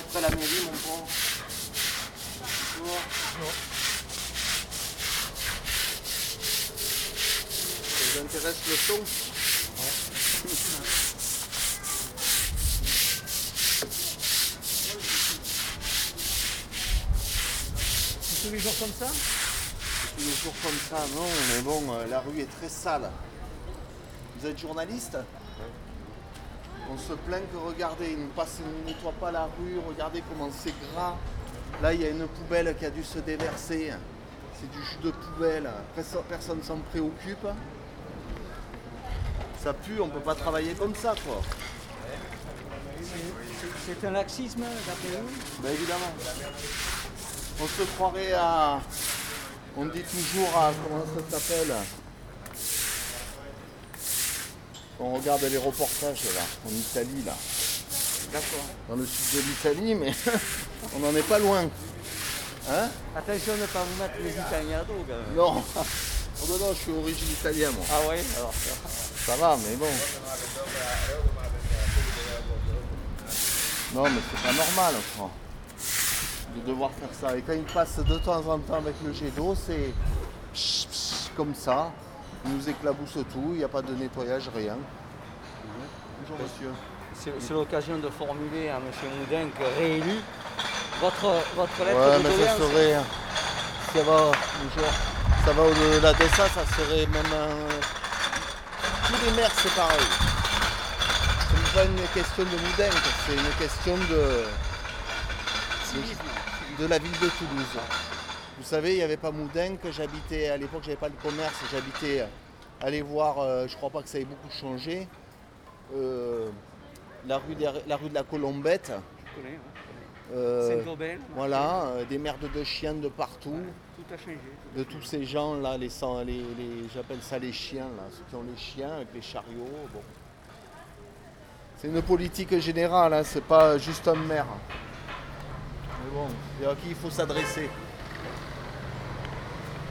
après la mairie, mon pauvre. Bonjour. Ça vous intéresse le son? C'est tous les jours comme ça? Tous les jours comme ça, non, mais bon, euh, la rue est très sale. Vous êtes journaliste? On se plaint que regardez, ils ne ils ne nettoient pas la rue, regardez comment c'est gras. Là, il y a une poubelle qui a dû se déverser. C'est du jus de poubelle. Perso- Personne s'en préoccupe. Ça pue, on peut pas travailler comme ça, quoi. C'est- C'est un laxisme, d'après vous? Ben évidemment. On se croirait à. On dit toujours à. Comment ça s'appelle? On regarde les reportages là, en Italie là. D'accord. Dans le sud de l'Italie, mais on n'en est pas loin. Hein Attention de ne pas vous mettre les Italiens à dos, quand même. Non. Oh non, non, je suis origine italienne moi. Ah ouais Alors, ça- Ça va, mais bon. Non, mais c'est pas normal, quoi. De devoir faire ça. Et quand il passe de temps en temps avec le jet d'eau, c'est comme ça. Il nous éclabousse tout, il n'y a pas de nettoyage, rien. Bonjour monsieur. c'est l'occasion de formuler à M. Moudin, que réélu, votre, votre lettre Ouais, de mais ça serait. Ça va, bonjour. Ça va au-delà de ça, ça serait même un. Tous les maires, c'est pareil. Ce n'est pas une question de Moudin, c'est une question de, de la ville de Toulouse. Vous savez, il n'y avait pas Moudin que j'habitais, à l'époque, j'avais pas le commerce, j'habitais. Allez voir, euh, je crois pas que ça ait beaucoup changé. Euh, la, rue des- la rue de la Colombette. Je connais, ouais. euh, voilà, euh, des merdes de chiens de partout, tout a changé. de tous ces gens là, les, sans- les, les- j'appelle ça les chiens là, ceux qui ont les chiens avec les chariots. Bon. C'est une politique générale, hein, c'est pas juste un maire. Mais bon, à qui il faut s'adresser.